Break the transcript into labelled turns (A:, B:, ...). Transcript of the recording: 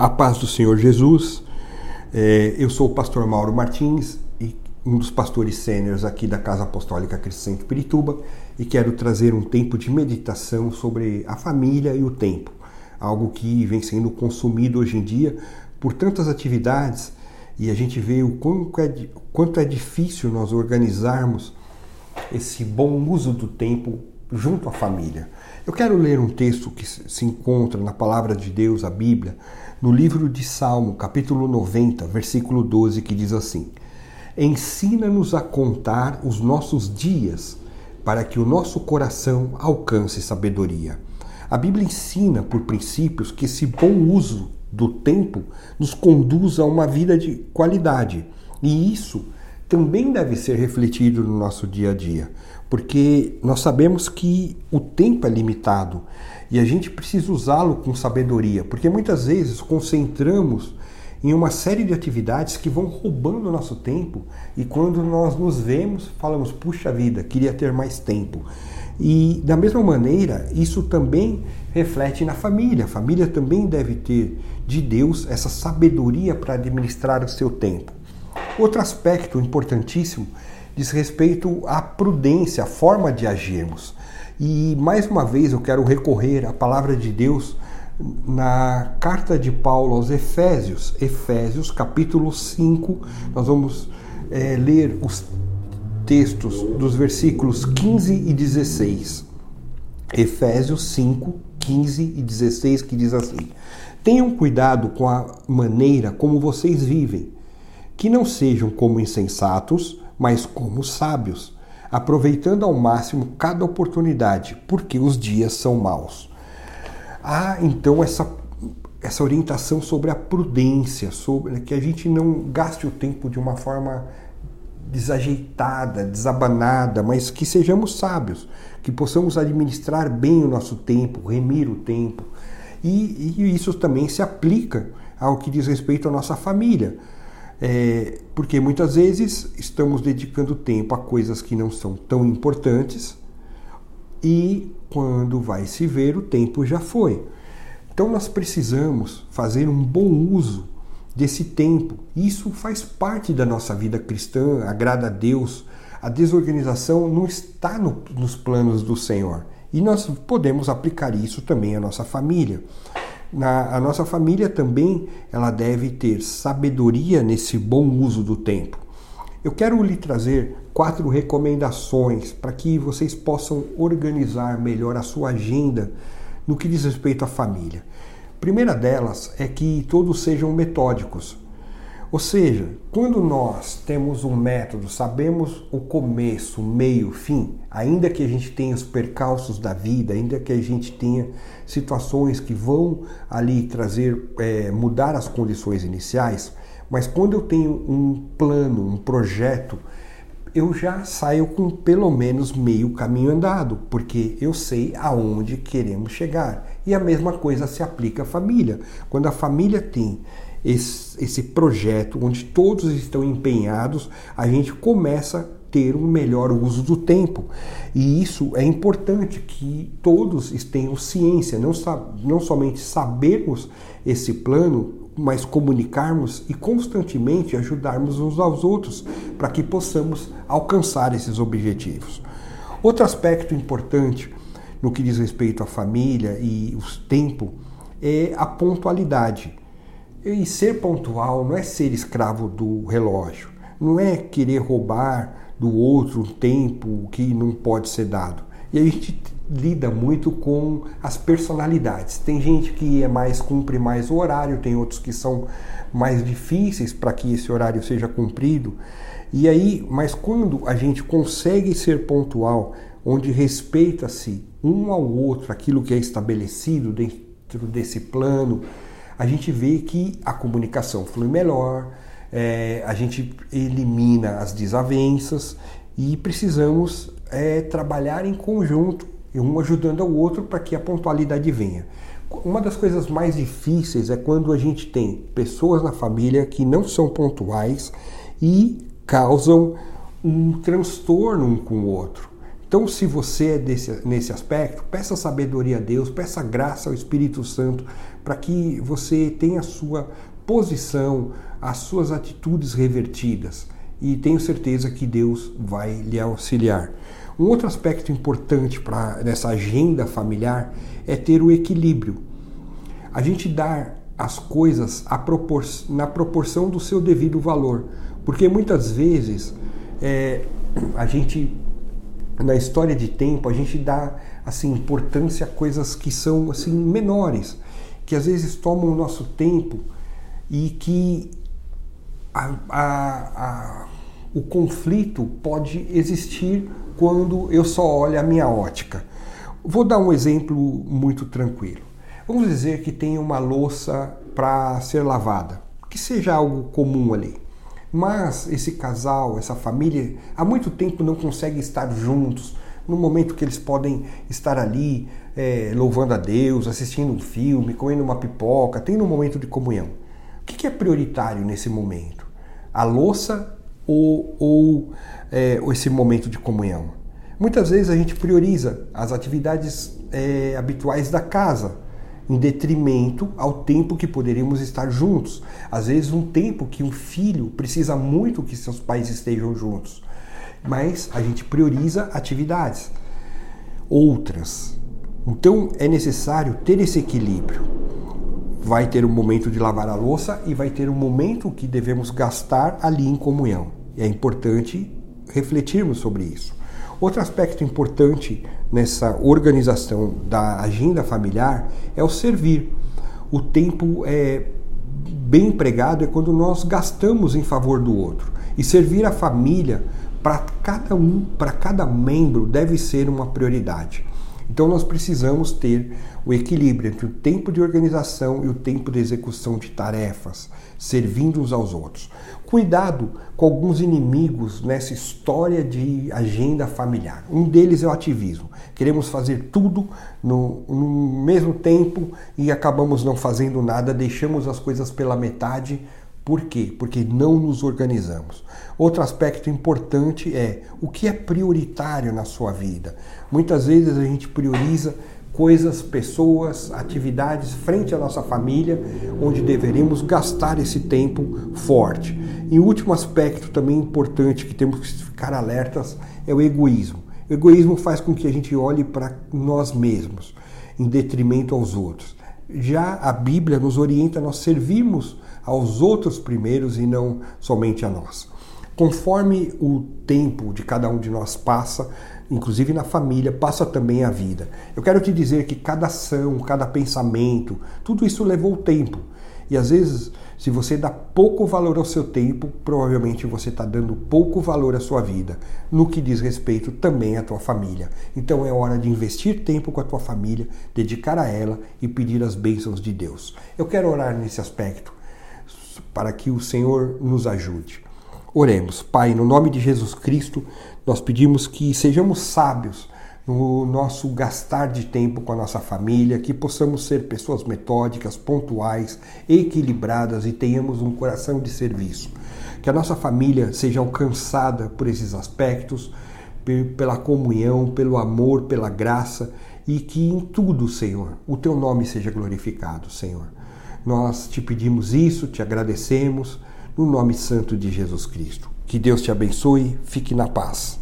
A: A paz do Senhor Jesus. É, eu sou o pastor Mauro Martins, e um dos pastores sêniores aqui da Casa Apostólica de Pirituba, e quero trazer um tempo de meditação sobre a família e o tempo, algo que vem sendo consumido hoje em dia por tantas atividades e a gente vê o quanto é, quanto é difícil nós organizarmos esse bom uso do tempo junto à família. Eu quero ler um texto que se encontra na palavra de Deus, a Bíblia, no livro de Salmo, capítulo 90, versículo 12, que diz assim: Ensina-nos a contar os nossos dias, para que o nosso coração alcance sabedoria. A Bíblia ensina, por princípios, que esse bom uso do tempo nos conduz a uma vida de qualidade. E isso também deve ser refletido no nosso dia a dia, porque nós sabemos que o tempo é limitado e a gente precisa usá-lo com sabedoria, porque muitas vezes concentramos em uma série de atividades que vão roubando o nosso tempo e quando nós nos vemos, falamos: puxa vida, queria ter mais tempo. E da mesma maneira, isso também reflete na família. A família também deve ter de Deus essa sabedoria para administrar o seu tempo. Outro aspecto importantíssimo diz respeito à prudência, à forma de agirmos. E mais uma vez eu quero recorrer à palavra de Deus na carta de Paulo aos Efésios, Efésios capítulo 5, nós vamos é, ler os textos dos versículos 15 e 16. Efésios 5, 15 e 16, que diz assim: Tenham cuidado com a maneira como vocês vivem, que não sejam como insensatos, mas como sábios aproveitando ao máximo cada oportunidade, porque os dias são maus. Há então essa, essa orientação sobre a prudência, sobre que a gente não gaste o tempo de uma forma desajeitada, desabanada, mas que sejamos sábios, que possamos administrar bem o nosso tempo, remir o tempo. E, e isso também se aplica ao que diz respeito à nossa família. É, porque muitas vezes estamos dedicando tempo a coisas que não são tão importantes e quando vai se ver, o tempo já foi. Então nós precisamos fazer um bom uso desse tempo. Isso faz parte da nossa vida cristã, agrada a Deus. A desorganização não está no, nos planos do Senhor. E nós podemos aplicar isso também à nossa família. Na, a nossa família também ela deve ter sabedoria nesse bom uso do tempo. Eu quero lhe trazer quatro recomendações para que vocês possam organizar melhor a sua agenda no que diz respeito à família. Primeira delas é que todos sejam metódicos. Ou seja, quando nós temos um método, sabemos o começo, meio, fim, ainda que a gente tenha os percalços da vida, ainda que a gente tenha situações que vão ali trazer, é, mudar as condições iniciais, mas quando eu tenho um plano, um projeto, eu já saio com pelo menos meio caminho andado, porque eu sei aonde queremos chegar. E a mesma coisa se aplica à família. Quando a família tem esse, esse projeto onde todos estão empenhados, a gente começa a ter um melhor uso do tempo. E isso é importante que todos tenham ciência, não, não somente sabermos esse plano, mas comunicarmos e constantemente ajudarmos uns aos outros para que possamos alcançar esses objetivos. Outro aspecto importante no que diz respeito à família e o tempo é a pontualidade. E ser pontual não é ser escravo do relógio, não é querer roubar do outro tempo que não pode ser dado. E a gente lida muito com as personalidades. Tem gente que é mais cumpre mais o horário, tem outros que são mais difíceis para que esse horário seja cumprido. E aí, mas quando a gente consegue ser pontual, onde respeita-se um ao outro aquilo que é estabelecido dentro desse plano, a gente vê que a comunicação flui melhor, é, a gente elimina as desavenças e precisamos é, trabalhar em conjunto, um ajudando ao outro para que a pontualidade venha. Uma das coisas mais difíceis é quando a gente tem pessoas na família que não são pontuais e causam um transtorno um com o outro. Então, se você é desse, nesse aspecto, peça sabedoria a Deus, peça graça ao Espírito Santo para que você tenha a sua posição, as suas atitudes revertidas. E tenho certeza que Deus vai lhe auxiliar. Um outro aspecto importante para nessa agenda familiar é ter o equilíbrio. A gente dar as coisas propor na proporção do seu devido valor, porque muitas vezes é, a gente na história de tempo a gente dá assim importância a coisas que são assim menores, que às vezes tomam o nosso tempo e que a, a, a, o conflito pode existir quando eu só olho a minha ótica. Vou dar um exemplo muito tranquilo. Vamos dizer que tem uma louça para ser lavada, que seja algo comum ali. Mas esse casal, essa família, há muito tempo não consegue estar juntos, no momento que eles podem estar ali é, louvando a Deus, assistindo um filme, comendo uma pipoca, tendo um momento de comunhão. O que é prioritário nesse momento? A louça ou, ou é, esse momento de comunhão. Muitas vezes a gente prioriza as atividades é, habituais da casa em detrimento ao tempo que poderíamos estar juntos. Às vezes, um tempo que um filho precisa muito que seus pais estejam juntos, mas a gente prioriza atividades. Outras. Então, é necessário ter esse equilíbrio. Vai ter um momento de lavar a louça e vai ter um momento que devemos gastar ali em comunhão. É importante refletirmos sobre isso. Outro aspecto importante nessa organização da agenda familiar é o servir. O tempo é bem empregado é quando nós gastamos em favor do outro. E servir a família para cada um, para cada membro, deve ser uma prioridade. Então nós precisamos ter o equilíbrio entre o tempo de organização e o tempo de execução de tarefas, servindo uns aos outros. Cuidado com alguns inimigos nessa história de agenda familiar. Um deles é o ativismo. Queremos fazer tudo no, no mesmo tempo e acabamos não fazendo nada, deixamos as coisas pela metade por quê? Porque não nos organizamos. Outro aspecto importante é o que é prioritário na sua vida. Muitas vezes a gente prioriza coisas, pessoas, atividades frente à nossa família, onde deveríamos gastar esse tempo forte. E o último aspecto também importante que temos que ficar alertas é o egoísmo. O egoísmo faz com que a gente olhe para nós mesmos, em detrimento aos outros. Já a Bíblia nos orienta a nós servirmos aos outros primeiros e não somente a nós. Conforme o tempo de cada um de nós passa, inclusive na família, passa também a vida. Eu quero te dizer que cada ação, cada pensamento, tudo isso levou tempo. E às vezes, se você dá pouco valor ao seu tempo, provavelmente você está dando pouco valor à sua vida, no que diz respeito também à tua família. Então é hora de investir tempo com a tua família, dedicar a ela e pedir as bênçãos de Deus. Eu quero orar nesse aspecto para que o Senhor nos ajude. Oremos. Pai, no nome de Jesus Cristo, nós pedimos que sejamos sábios no nosso gastar de tempo com a nossa família, que possamos ser pessoas metódicas, pontuais, equilibradas e tenhamos um coração de serviço. Que a nossa família seja alcançada por esses aspectos, pela comunhão, pelo amor, pela graça e que em tudo, Senhor, o teu nome seja glorificado, Senhor. Nós te pedimos isso, te agradecemos, no nome santo de Jesus Cristo. Que Deus te abençoe, fique na paz.